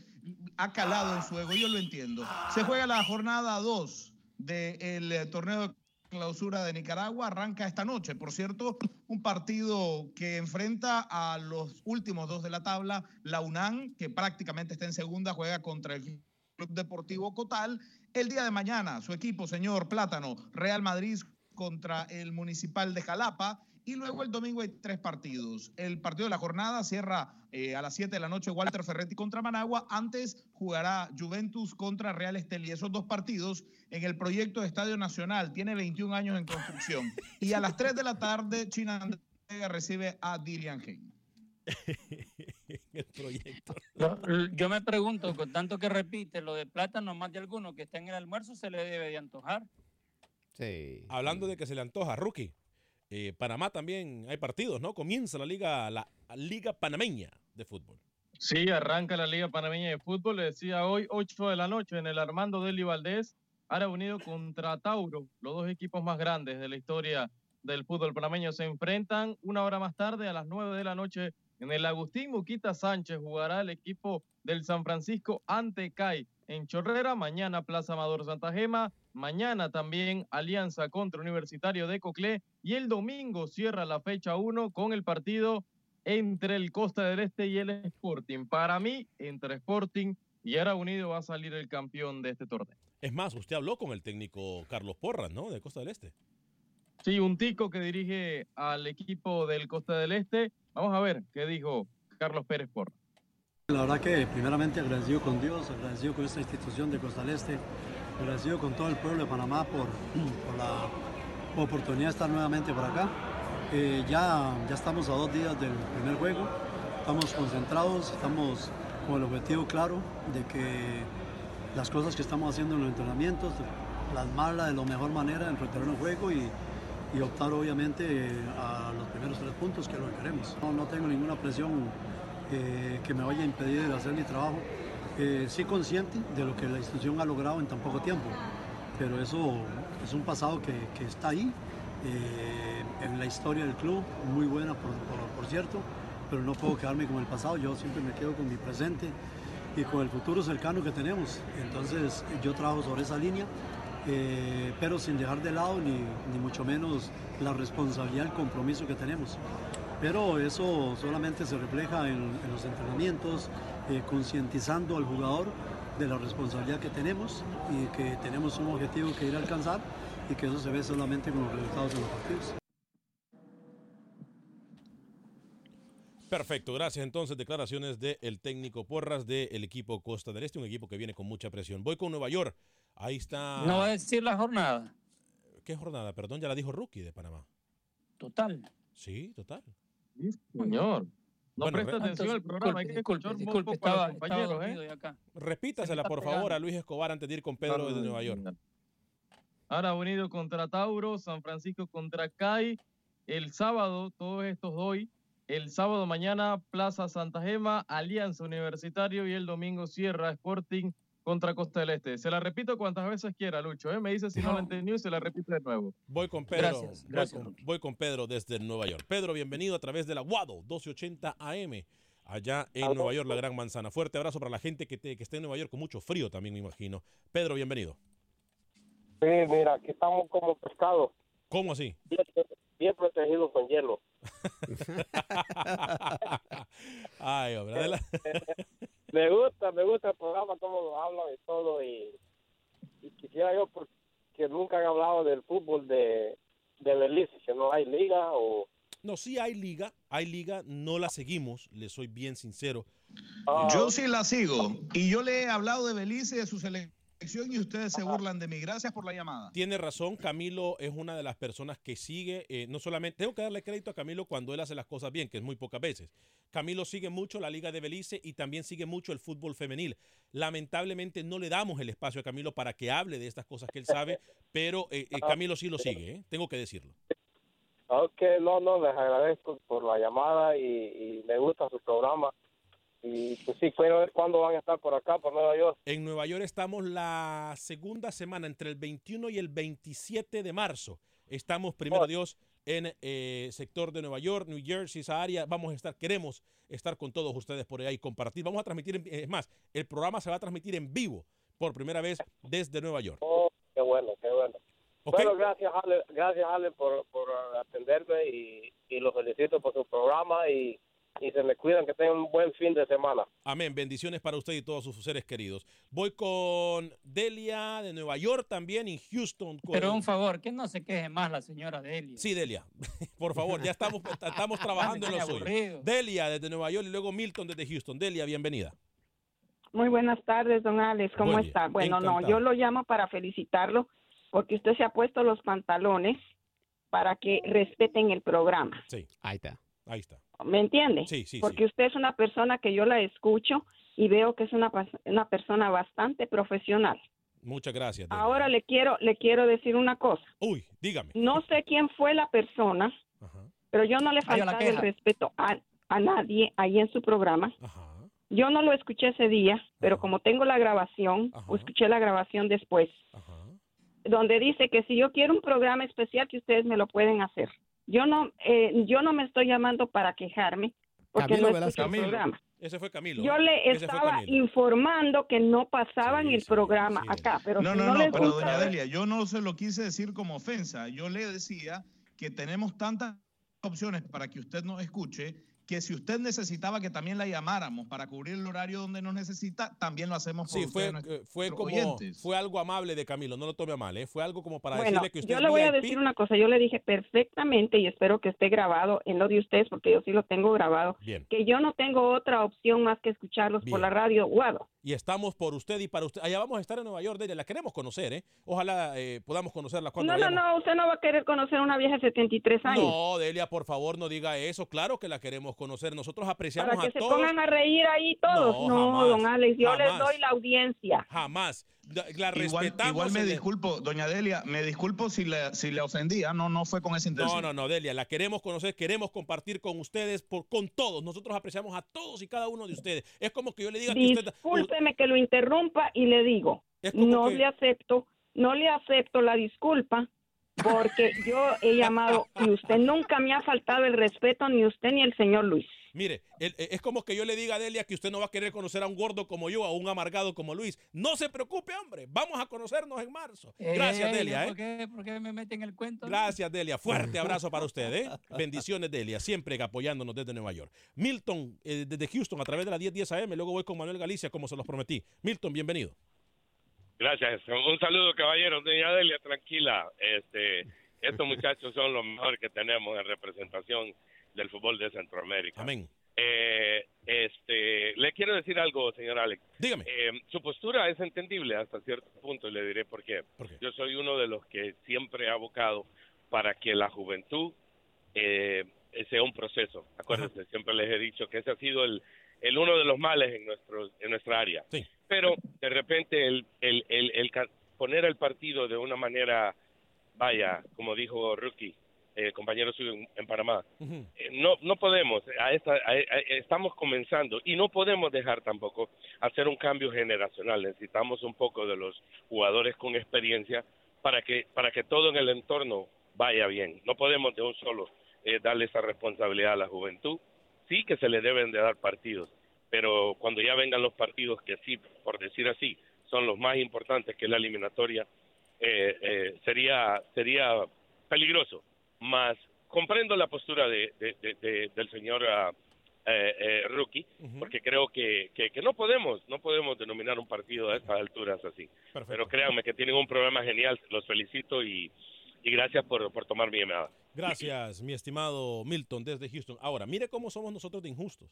ha calado en su ego, yo lo entiendo. Se juega la jornada 2 del eh, torneo de clausura de Nicaragua, arranca esta noche. Por cierto, un partido que enfrenta a los últimos dos de la tabla, la UNAM, que prácticamente está en segunda, juega contra el Deportivo Cotal. El día de mañana, su equipo, señor Plátano, Real Madrid contra el Municipal de Jalapa. Y luego el domingo hay tres partidos. El partido de la jornada cierra eh, a las 7 de la noche Walter Ferretti contra Managua. Antes jugará Juventus contra Real Estelí. Esos dos partidos en el proyecto de Estadio Nacional. Tiene 21 años en construcción. Y a las 3 de la tarde, China recibe a Dilian Hein. el proyecto. Yo me pregunto, con tanto que repite lo de plátano, más de alguno que está en el almuerzo se le debe de antojar. Sí. Hablando de que se le antoja, Rookie. eh, Panamá también hay partidos, ¿no? Comienza la liga, la Liga Panameña de Fútbol. Sí, arranca la Liga Panameña de Fútbol. Le decía hoy, 8 de la noche, en el Armando Deli Valdés, Ara Unido contra Tauro. Los dos equipos más grandes de la historia del fútbol panameño se enfrentan una hora más tarde, a las 9 de la noche, en el Agustín Muquita Sánchez. Jugará el equipo del San Francisco ante CAI en Chorrera. Mañana Plaza Amador Santa Gema. Mañana también Alianza contra Universitario de Coclé. Y el domingo cierra la fecha 1 con el partido entre el Costa del Este y el Sporting. Para mí, entre Sporting y Ara Unido va a salir el campeón de este torneo. Es más, usted habló con el técnico Carlos Porras, ¿no? De Costa del Este. Sí, un tico que dirige al equipo del Costa del Este. Vamos a ver qué dijo Carlos Pérez Porras. La verdad que primeramente agradecido con Dios, agradecido con esta institución de Costa del Este, agradecido con todo el pueblo de Panamá por, la oportunidad de estar nuevamente por acá. Eh, ya, ya estamos a dos días del primer juego, estamos concentrados, estamos con el objetivo claro de que las cosas que estamos haciendo en los entrenamientos, plasmarla de la mejor manera en el terreno juego y, y optar obviamente eh, a primeros tres puntos que lo que queremos. No, no tengo ninguna presión eh, que me vaya a impedir hacer mi trabajo. Eh, sí consciente de lo que la institución ha logrado en tan poco tiempo, pero eso es un pasado que, que está ahí eh, en la historia del club, muy buena por, por, por cierto, pero no puedo quedarme con el pasado, yo siempre me quedo con mi presente y con el futuro cercano que tenemos. Entonces yo trabajo sobre esa línea, eh, pero sin dejar de lado ni, ni mucho menos la responsabilidad, el compromiso que tenemos. Pero eso solamente se refleja en, en los entrenamientos, eh, concientizando al jugador de la responsabilidad que tenemos y que tenemos un objetivo que ir a alcanzar y que eso se ve solamente con los resultados de los partidos. Perfecto, gracias. Entonces, declaraciones del técnico Porras del equipo Costa del Este, un equipo que viene con mucha presión. Voy con Nueva York. Ahí está. No va a decir la jornada. ¿Qué jornada? Perdón, ya la dijo Rookie de Panamá. Total. Sí, total. Señor. No Bueno, presta re- atención al programa, hay que escuchar un disculpe, poco a los estaba, estaba ¿eh? yo acá. Repítasela, por favor, a Luis Escobar antes de ir con Pedro de Nueva York. Ara Unido contra Tauro, San Francisco contra CAI. El sábado, todos estos hoy. El sábado mañana, Plaza Santa Gema, Alianza Universitario y el domingo Sierra Sporting contra Costa del Este. Se la repito cuantas veces quiera, Lucho. ¿eh? Me dice si no, la entendió y se la repito de nuevo. Voy con Pedro. Gracias, voy con- Voy, con, Pedro desde Nueva York. Pedro, bienvenido a través de la Guado 1280 AM, allá en Nueva York, la Gran Manzana. Fuerte abrazo para la gente que, te- que está en Nueva York con mucho frío también, me imagino. Pedro, bienvenido. Sí, mira, aquí estamos como pescados. ¿Cómo así? Bien, bien protegidos con hielo. Ay, hombre. me gusta, me gusta el programa, cómo lo hablan y todo. Y, y quisiera yo, porque nunca han hablado del fútbol de, de Belice, que no hay liga o... No, sí hay liga, hay liga, no la seguimos, le soy bien sincero. Yo sí la sigo. Y yo le he hablado de Belice y de su selección y ustedes se burlan de mí. Gracias por la llamada. Tiene razón, Camilo es una de las personas que sigue, eh, no solamente, tengo que darle crédito a Camilo cuando él hace las cosas bien, que es muy pocas veces. Camilo sigue mucho la Liga de Belice y también sigue mucho el fútbol femenil. Lamentablemente no le damos el espacio a Camilo para que hable de estas cosas que él sabe, pero eh, eh, Camilo sí lo sigue, ¿eh? tengo que decirlo. Ok, no, no, les agradezco por la llamada y, y me gusta su programa. Y pues sí, quiero ver cuándo van a estar por acá, por Nueva York. En Nueva York estamos la segunda semana, entre el 21 y el 27 de marzo. Estamos, primero Dios, en eh, sector de Nueva York, New Jersey, esa área. Vamos a estar, queremos estar con todos ustedes por ahí y compartir. Vamos a transmitir, es más, el programa se va a transmitir en vivo por primera vez desde Nueva York. Oh, qué bueno, qué bueno. Bueno, gracias, Ale, gracias, Ale, por, por atenderme y, y los felicito por su programa y, y se me cuidan, que tengan un buen fin de semana. Amén. Bendiciones para usted y todos sus seres queridos. Voy con Delia de Nueva York también y Houston. con- Pero un favor, que no se queje más la señora Delia. Sí, Delia. Por favor, ya estamos, estamos trabajando en lo Me suyo. tiene aburrido. Delia desde Nueva York y luego Milton desde Houston. Delia, bienvenida. Muy buenas tardes, don Alex. ¿Cómo está? Bueno, no, yo lo llamo para felicitarlo porque usted se ha puesto los pantalones para que respeten el programa. Sí. Ahí está. Ahí está. ¿Me entiende? Sí, sí, Porque usted es una persona que yo la escucho y veo que es una, una persona bastante profesional. Muchas gracias. Ahora le quiero le quiero decir una cosa. Uy, dígame. No sé quién fue la persona, pero yo no le faltaba el respeto a a nadie ahí en su programa. Yo no lo escuché ese día, pero como tengo la grabación, o escuché la grabación después, donde dice que si yo quiero un programa especial que ustedes me lo pueden hacer. Yo no, eh, yo no me estoy llamando para quejarme, porque Camilo no escucho el programa. Ese fue Camilo. Yo le estaba Camilo. informando que no pasaban el programa acá, pero No, si no, no, no, les pero gusta, doña Delia, yo no se lo quise decir como ofensa. Yo le decía que tenemos tantas opciones para que usted nos escuche que si usted necesitaba que también la llamáramos para cubrir el horario donde nos necesita, también lo hacemos por Sí, fue, eh, fue como, oyentes. fue algo amable de Camilo, no lo tome a mal, ¿eh? fue algo como para Bueno, decirle que usted yo le voy a decir una cosa, yo le dije perfectamente y espero que esté grabado en lo de ustedes porque yo sí lo tengo grabado, Bien. que yo no tengo otra opción más que escucharlos Bien. por la radio Guado. Y estamos por usted y para usted. Allá vamos a estar en Nueva York, Delia, la queremos conocer, ¿eh? Ojalá eh, podamos conocerla cuando No, no, vayamos. no, usted no va a querer conocer a una vieja de 73 años. No, Delia, por favor, no diga eso. Claro que la queremos conocer. Nosotros apreciamos para que a se todos. pongan a reír ahí todos. No, No, jamás, don Alex, yo les jamás. doy la audiencia. Jamás. La, Igual, respetamos. igual me disculpo, doña Delia, me disculpo si le, si le ofendía, no, no fue con esa intención. No, no, no, Delia, la queremos conocer, queremos compartir con ustedes, por, con todos. Nosotros apreciamos a todos y cada uno de ustedes. Es como que yo le diga que usted... Discúlpeme que lo interrumpa y le digo, no que- le acepto, no le acepto la disculpa porque yo he llamado y usted nunca me ha faltado el respeto, ni usted ni el señor Luis. Mire, el- eh, es como que yo le diga a Delia que usted no va a querer conocer a un gordo como yo, a un amargado como Luis. No se preocupe, hombre. Vamos a conocernos en marzo. Gracias, Ey, Delia. ¿por ¿eh? qué, por qué me meten el cuento? Gracias, Delia. Fuerte abrazo para usted. ¿eh? Bendiciones, Delia. Siempre apoyándonos desde Nueva York. Milton, eh, desde Houston, a través de la 1010 AM. Luego voy con Manuel Galicia, como se los prometí. Milton, bienvenido. Gracias. Un saludo, caballeros. Doña Delia, tranquila. Este, estos muchachos son los mejores que tenemos en representación del fútbol de Centroamérica. Amén. Eh, este, le quiero decir algo, señor Alex. Dígame. Eh, su postura es entendible hasta cierto punto y le diré por qué. Yo soy uno de los que siempre ha abocado para que la juventud eh, sea un proceso. Acuérdense, siempre les he dicho que ese ha sido el, el uno de los males en nuestro en nuestra área. Pero de repente el, el, el, el poner el partido de una manera, vaya, como dijo Rookie, eh, compañero suyo en, en Panamá, eh, no no podemos a esta, a- a- estamos comenzando y no podemos dejar tampoco hacer un cambio generacional. Necesitamos un poco de los jugadores con experiencia para que para que todo en el entorno vaya bien. No podemos de un solo eh, darle esa responsabilidad a la juventud. Sí que se le deben de dar partidos pero cuando ya vengan los partidos que sí por decir así son los más importantes que la eliminatoria eh, eh, sería sería peligroso más comprendo la postura de, de- de- de- del señor ah, eh, eh, Rookie porque creo que, que, que no podemos no podemos denominar un partido a estas alturas así pero créanme que tienen un programa genial los felicito y, y gracias por, por tomar mi llamada Gracias, mi estimado Milton, desde Houston. Ahora, mire cómo somos nosotros de injustos.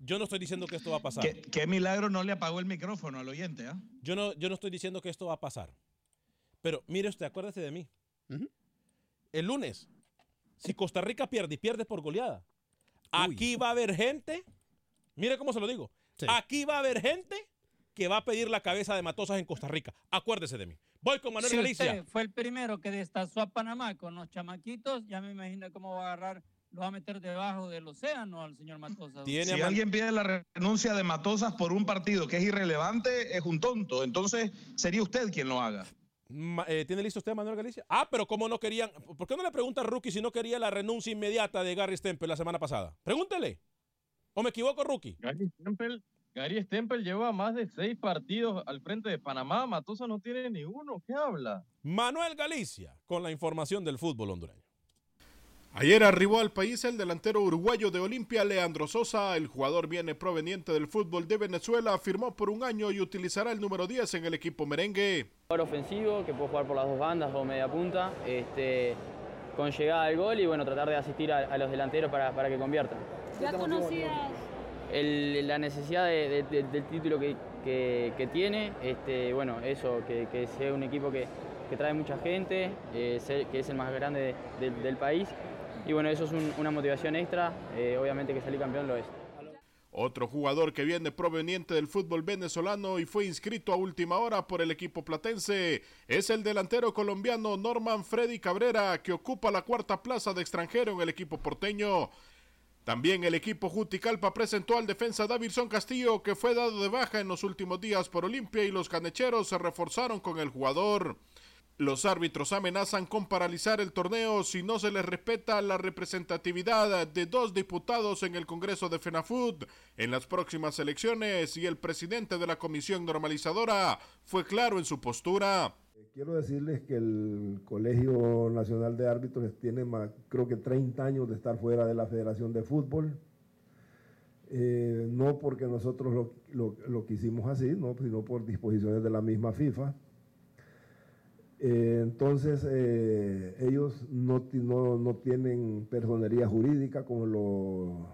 Yo no estoy diciendo que esto va a pasar. ¿Qué, qué milagro no le apagó el micrófono al oyente, ¿ah? Yo no, yo no estoy diciendo que esto va a pasar. Pero mire usted, acuérdese de mí. El lunes, si Costa Rica pierde y pierde por goleada, aquí va a haber gente, mire cómo se lo digo, aquí va a haber gente que va a pedir la cabeza de Matosas en Costa Rica. Acuérdese de mí. Voy con Manuel Si Galicia. usted fue el primero que destazó a Panamá con los chamaquitos, ya me imagino cómo va a agarrar, lo va a meter debajo del océano al señor Matosa. Si alguien pide la renuncia de Matosas por un partido que es irrelevante, es un tonto. Entonces, sería usted quien lo haga. Eh, ¿Tiene listo usted, Manuel Galicia? Ah, pero ¿cómo no querían? ¿Por qué no le pregunta a Rookie si no quería la renuncia inmediata de Gary Stempel la semana pasada? Pregúntele. ¿O me equivoco, Rookie? Gary Stempel, Gary Stempel lleva más de seis partidos al frente de Panamá. Matosa no tiene ni uno. ¿Qué habla? Manuel Galicia con la información del fútbol hondureño. Ayer arribó al país el delantero uruguayo de Olimpia, Leandro Sosa. El jugador viene proveniente del fútbol de Venezuela, firmó por un año y utilizará el número 10 en el equipo merengue. Jugador ofensivo que puede jugar por las dos bandas o media punta, este, con llegada al gol y bueno, tratar de asistir a, a los delanteros para, para que conviertan. ¿Ya conocías? El- la necesidad de- de- de- del título que, que- que tiene, este, bueno, eso, que, que sea un equipo que, que trae mucha gente, eh, que es el más grande de- de- del país. Y bueno, eso es un- una motivación extra, eh, obviamente que salir campeón lo es. Otro jugador que viene proveniente del fútbol venezolano y fue inscrito a última hora por el equipo platense es el delantero colombiano Norman Freddy Cabrera, que ocupa la cuarta plaza de extranjero en el equipo porteño. También el equipo Juticalpa presentó al defensa Davidson Castillo, que fue dado de baja en los últimos días por Olimpia y los canecheros se reforzaron con el jugador. Los árbitros amenazan con paralizar el torneo si no se les respeta la representatividad de dos diputados en el Congreso de FENAFUT en las próximas elecciones y el presidente de la comisión normalizadora fue claro en su postura. Quiero decirles que el Colegio Nacional de Árbitros tiene creo que 30 años de estar fuera de la Federación de Fútbol. Eh, no porque nosotros lo, lo, lo quisimos así, ¿no? sino por disposiciones de la misma FIFA. Eh, entonces, eh, ellos no, no, no, tienen personería jurídica, como lo,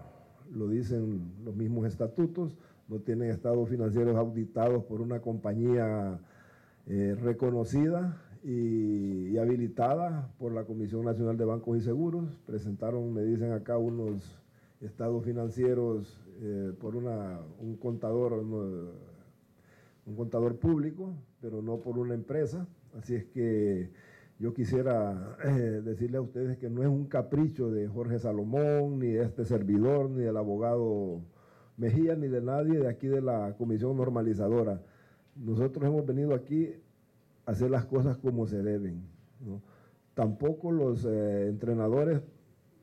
lo, dicen los mismos estatutos, no tienen estados financieros auditados por una compañía eh, reconocida y, habilitada por la Comisión Nacional de Bancos y Seguros. Presentaron, me dicen acá, unos estados financieros por una, un contador, un contador público, pero no por una empresa. Así es que yo quisiera eh, decirle a ustedes que no es un capricho de Jorge Salomón, ni de este servidor, ni del abogado Mejía, ni de nadie de aquí de la comisión normalizadora. Nosotros hemos venido aquí a hacer las cosas como se deben. Tampoco los eh, entrenadores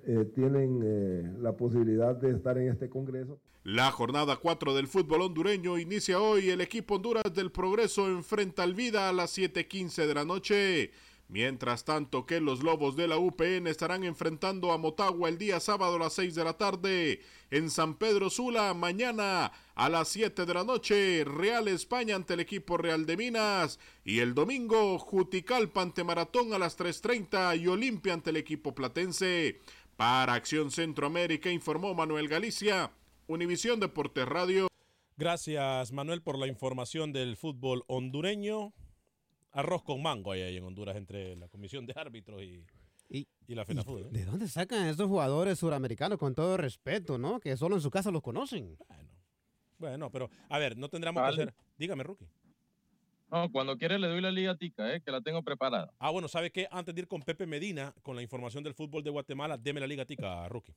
eh, tienen la posibilidad de estar en este Congreso. La jornada 4 del fútbol hondureño inicia hoy. El equipo Honduras del Progreso enfrenta al Vida a las 7:15 de la noche. Mientras tanto que los Lobos de la UPN estarán enfrentando a Motagua el día sábado a las 6 de la tarde. En San Pedro Sula, mañana a las 7 de la noche, Real España ante el equipo Real de Minas. Y el domingo, Juticalpa ante Maratón a las 3.30 y Olimpia ante el equipo Platense. Para Acción Centroamérica informó Manuel Galicia, Univisión Deportes Radio. Gracias Manuel por la información del fútbol hondureño. Arroz con mango hay ahí en Honduras entre la Comisión de Árbitros y, y, y la FENAFUD. ¿eh? ¿De dónde sacan estos jugadores suramericanos con todo respeto, no? Que solo en su casa los conocen. Bueno, bueno pero a ver, no tendríamos vale. que hacer... Dígame, Rookie. No, cuando quiere le doy la liga tica, eh, que la tengo preparada. Ah, bueno, ¿sabe qué? Antes de ir con Pepe Medina, con la información del fútbol de Guatemala, deme la liga tica, Rookie.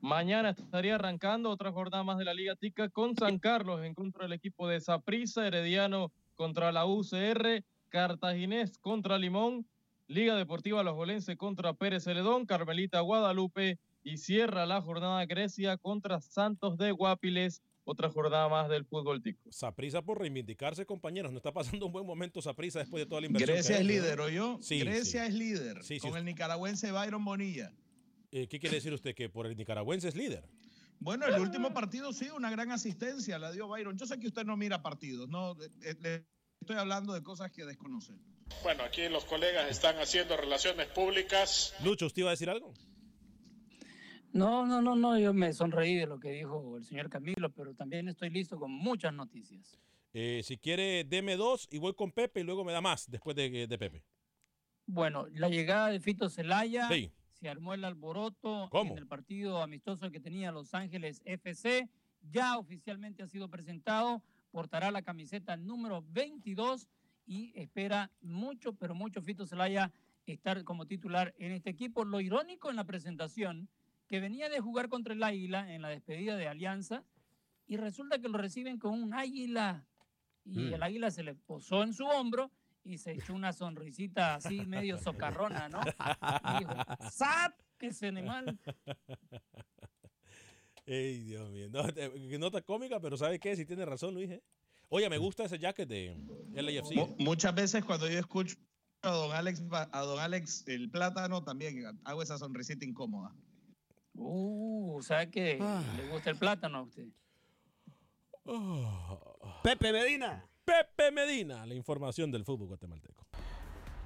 Mañana estaría arrancando otra jornada más de la Liga Tica con San Carlos en contra del equipo de Saprissa, Herediano contra la UCR, Cartaginés contra Limón, Liga Deportiva Los Bolense contra Pérez Celedón, Carmelita Guadalupe y cierra la jornada Grecia contra Santos de Guapiles otra jornada más del fútbol tico. Saprisa por reivindicarse, compañeros. No está pasando un buen momento Saprisa después de toda la inversión. Grecia es líder, ¿o yo? Sí, Grecia sí. es líder. Sí, con el nicaragüense Byron Bonilla. Eh, ¿Qué quiere decir usted? ¿Que por el nicaragüense es líder? Bueno, el último partido sí, una gran asistencia la dio Byron. Yo sé que usted no mira partidos, no le estoy hablando de cosas que desconocen. Bueno, aquí los colegas están haciendo relaciones públicas. Lucho, ¿usted iba a decir algo? No, no, no, no, yo me sonreí de lo que dijo el señor Camilo, pero también estoy listo con muchas noticias. Eh, si quiere, deme dos y voy con Pepe y luego me da más después de, de Pepe. Bueno, la llegada de Fito Celaya, sí. Se armó el alboroto ¿Cómo? en el partido amistoso que tenía Los Ángeles FC, ya oficialmente ha sido presentado, portará la camiseta número 22 y espera mucho, pero mucho Fito Celaya estar como titular en este equipo. Lo irónico en la presentación que venía de jugar contra el Águila en la despedida de Alianza y resulta que lo reciben con un águila y mm. el águila se le posó en su hombro y se echó una sonrisita así medio socarrona, ¿no? Y dijo, ¡Sap! ¡Que ese animal! Ey, Dios mío. No, nota cómica, pero ¿sabe qué? Si tiene razón, Luis. ¿eh? Oye, me gusta ese jacket de LAFC. M muchas veces cuando yo escucho a don Alex, a don Alex el plátano, también hago esa sonrisita incómoda. Uh, ¿sabe qué? Ah. ¿Le gusta el plátano a usted? Oh. Pepe Medina. Pepe Medina, la información del fútbol guatemalteco.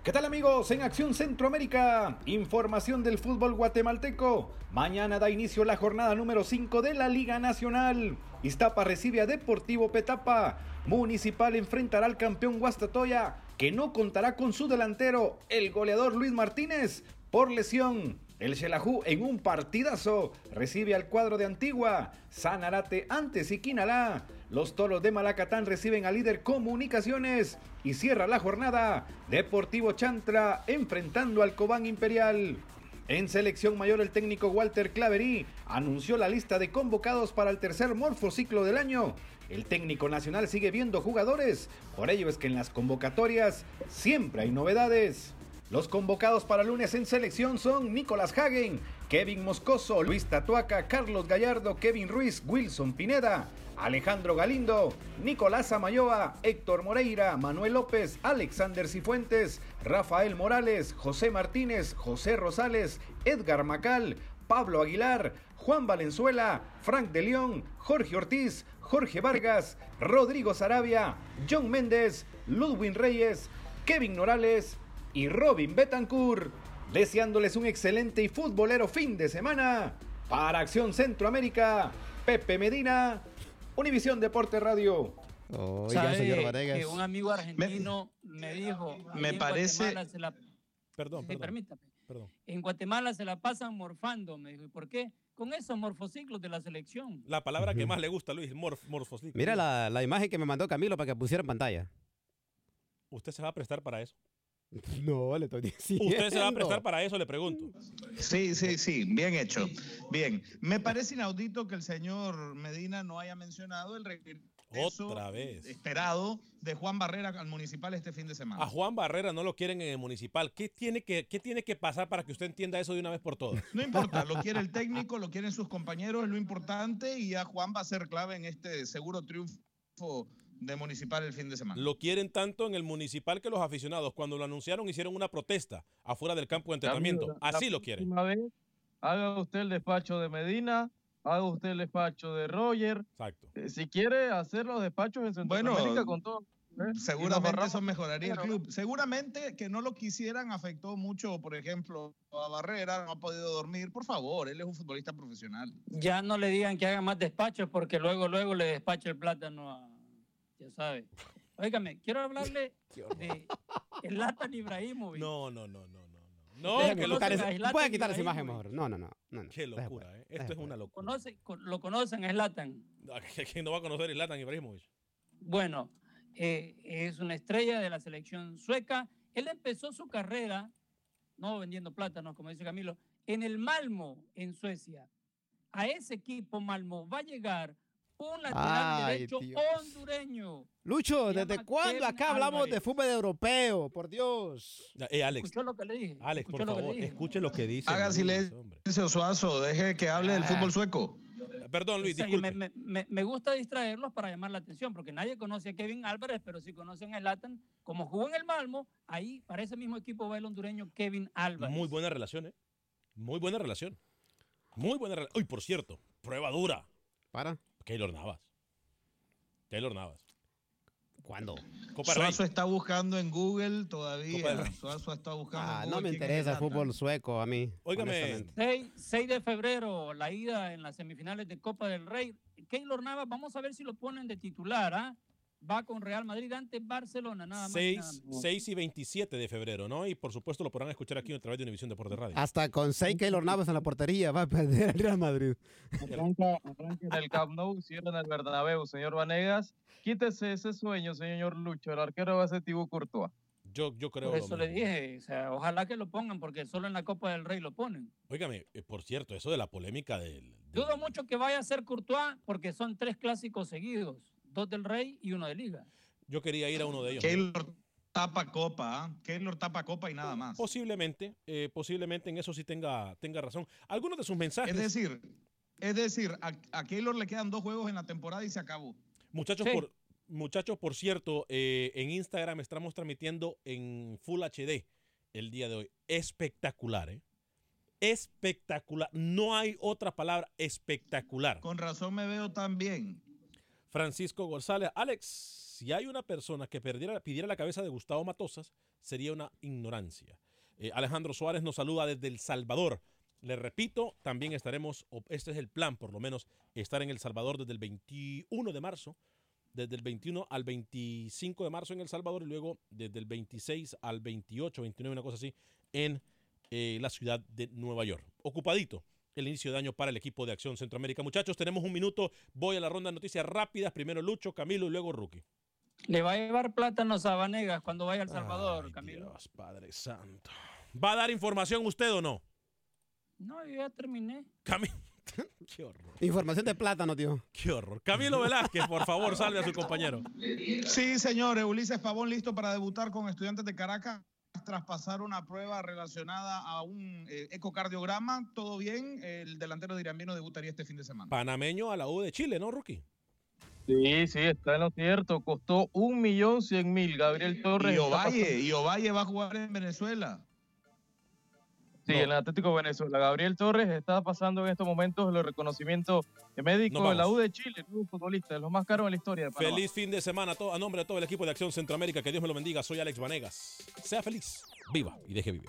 ¿Qué tal amigos? En Acción Centroamérica, información del fútbol guatemalteco. Mañana da inicio la jornada número 5 de la Liga Nacional. Iztapa recibe a Deportivo Petapa. Municipal enfrentará al campeón Guastatoya, que no contará con su delantero, el goleador Luis Martínez, por lesión. El Xelajú en un partidazo recibe al cuadro de Antigua. Sanarate ante Siquinalá. Los toros de Malacatán reciben al líder Comunicaciones. Y cierra la jornada Deportivo Chantra enfrentando al Cobán Imperial. En selección mayor, el técnico Walter Claverí anunció la lista de convocados para el tercer morfociclo del año. El técnico nacional sigue viendo jugadores, por ello es que en las convocatorias siempre hay novedades. Los convocados para lunes en selección son Nicolás Hagen, Kevin Moscoso, Luis Tatuaca, Carlos Gallardo, Kevin Ruiz, Wilson Pineda, Alejandro Galindo, Nicolás Amayoa, Héctor Moreira, Manuel López, Alexander Cifuentes, Rafael Morales, José Martínez, José Rosales, Edgar Macal, Pablo Aguilar, Juan Valenzuela, Frank de León, Jorge Ortiz, Jorge Vargas, Rodrigo Sarabia, John Méndez, Ludwin Reyes, Kevin Norales y Robin Betancourt, deseándoles un excelente y futbolero fin de semana. Para Acción Centroamérica, Pepe Medina, Univisión Deporte Radio. Oiga, señor Que un amigo argentino me, dijo. Me parece. Perdón, perdón. permítame. En Guatemala se la pasan morfando, me dijo. ¿Y por qué? Con esos morfociclos de la selección. La palabra que más le gusta, Luis, morf, morfociclo. Mira la, la, imagen que me mandó Camilo para que pusiera en pantalla. ¿Usted se va a prestar para eso? No, le estoy diciendo. ¿Usted se va a prestar para eso? Le pregunto. Sí, sí, sí, bien hecho. Bien. Me parece inaudito que el señor Medina no haya mencionado el regreso otra vez esperado de Juan Barrera al municipal este fin de semana. A Juan Barrera no lo quieren en el municipal. ¿Qué tiene que, qué tiene que pasar para que usted entienda eso de una vez por todas? No importa, lo quiere el técnico, lo quieren sus compañeros, es lo importante y a Juan va a ser clave en este seguro triunfo de Municipal el fin de semana. Lo quieren tanto en el Municipal que los aficionados, cuando lo anunciaron, hicieron una protesta afuera del campo de entrenamiento. Así lo quieren. haga usted el despacho de Medina, haga usted el despacho de Roger. Exacto. Eh, si quiere hacer los despachos en Centroamérica con todo. ¿eh? Seguramente eso mejoraría el club. Seguramente que no lo quisieran afectó mucho, por ejemplo, a Barrera, no ha podido dormir. Por favor, él es un futbolista profesional. Ya no le digan que haga más despachos porque luego, luego le despacha el plátano a ya sabe. Óigame, quiero hablarle de Latan Ibrahimovic. No, no, no, no, no. No, que lo puede quitar esa imagen mejor. No, no, no. no, Qué locura, ¿eh? Esto es una locura. Conoce, lo conocen a Zlatan. ¿Quién no va a conocer a Zlatan Ibrahimovic? Bueno, eh, es una estrella de la selección sueca. Él empezó su carrera, no vendiendo plátanos, como dice Camilo, en el Malmo, en Suecia. A ese equipo Malmo va a llegar un lateral derecho hondureño. Lucho, ¿desde cuándo acá hablamos de fútbol europeo? Por Dios. Eh, Alex. Escuchó lo que le dije. Alex, por favor, escuche lo que dice. Haga silencio, Suazo. Deje que hable del fútbol sueco. Perdón, Luis, disculpe. Me, gusta distraerlos para llamar la atención, porque nadie conoce a Kevin Álvarez, pero sí conocen a Latan. Como jugó en el Malmo, ahí para ese mismo equipo va el hondureño Kevin Álvarez. Muy buena relación, ¿eh? Muy buena relación. Muy buena relación. Uy, por cierto, prueba dura. Para. Keylor Navas. Keylor Navas. ¿Cuándo? Copa Suazo está buscando en Google todavía. Suazo está buscando. Ah, no me interesa el fútbol sueco a mí. Óigame. 6, 6, de febrero, la ida en las semifinales de Copa del Rey. Keylor Navas, vamos a ver si lo ponen de titular, ¿ah? Va con Real Madrid ante Barcelona, nada más. 6, y 27 de febrero, ¿no? Y por supuesto lo podrán escuchar aquí a través de Univisión Deporte Radio. Hasta con 6 Keylor Navas en la portería va a perder el Real Madrid. Arranca, en el Camp Nou, cierra en el Bernabéu, señor Vanegas. Quítese ese sueño, señor Lucho. El arquero va a ser Thibaut Courtois. Yo, yo creo. Por eso le dije, o sea, ojalá que lo pongan, porque solo en la Copa del Rey lo ponen. Óigame, eh, por cierto, eso de la polémica del, Dudo mucho que vaya a ser Courtois, porque son tres clásicos seguidos: dos del Rey y uno de Liga. Yo quería ir a uno de ellos. Keylor tapa copa, ¿ah? Keylor tapa copa y nada más. Posiblemente, eh, posiblemente en eso sí tenga, tenga razón. Algunos de sus mensajes. Es decir, es decir, a, Keylor le quedan dos juegos en la temporada y se acabó. Muchachos, por, muchachos, por cierto, eh, en Instagram estamos transmitiendo en Full HD el día de hoy. Espectacular, ¿eh? Espectacular. No hay otra palabra espectacular. Con razón me veo tan bien. Francisco González. Alex, si hay una persona que perdiera, pidiera la cabeza de Gustavo Matosas, sería una ignorancia. Eh, Alejandro Suárez nos saluda desde El Salvador. Le repito, también estaremos, este es el plan por lo menos, estar en El Salvador desde el 21 de marzo, desde el 21 al 25 de marzo en El Salvador y luego desde el 26 al 28, 29, una cosa así, en eh, la ciudad de Nueva York. Ocupadito el inicio de año para el equipo de Acción Centroamérica. Muchachos, tenemos un minuto. Voy a la ronda de noticias rápidas. Primero Lucho, Camilo y luego Rookie. Le va a llevar plátanos a Vanegas cuando vaya a El Salvador, Camilo. Dios, Padre Santo. ¿Va a dar información usted o no? No, yo ya terminé. Cami- Qué horror. Información de plátano, tío. Qué horror. Camilo Velázquez, por favor, salve a su compañero. Sí, señores, Ulises Pavón listo para debutar con estudiantes de Caracas tras pasar una prueba relacionada a un eh, ecocardiograma. Todo bien, el delantero de Irambino debutaría este fin de semana. Panameño a la U de Chile, ¿no, Rookie? Sí, sí, está en lo cierto. Costó un millón cien mil. Gabriel Torres. Y Ovalle, y Ovalle va a jugar en Venezuela. Sí, en el Atlético Venezuela. Gabriel Torres está pasando en estos momentos los reconocimientos médicos de la. U de Chile, un futbolista de los más caros en la historia de Panamá. Feliz fin de semana a, to- a nombre de todo el equipo de Acción Centroamérica. Que Dios me lo bendiga. Soy Alex Vanegas. Sea feliz, viva y deje vivir.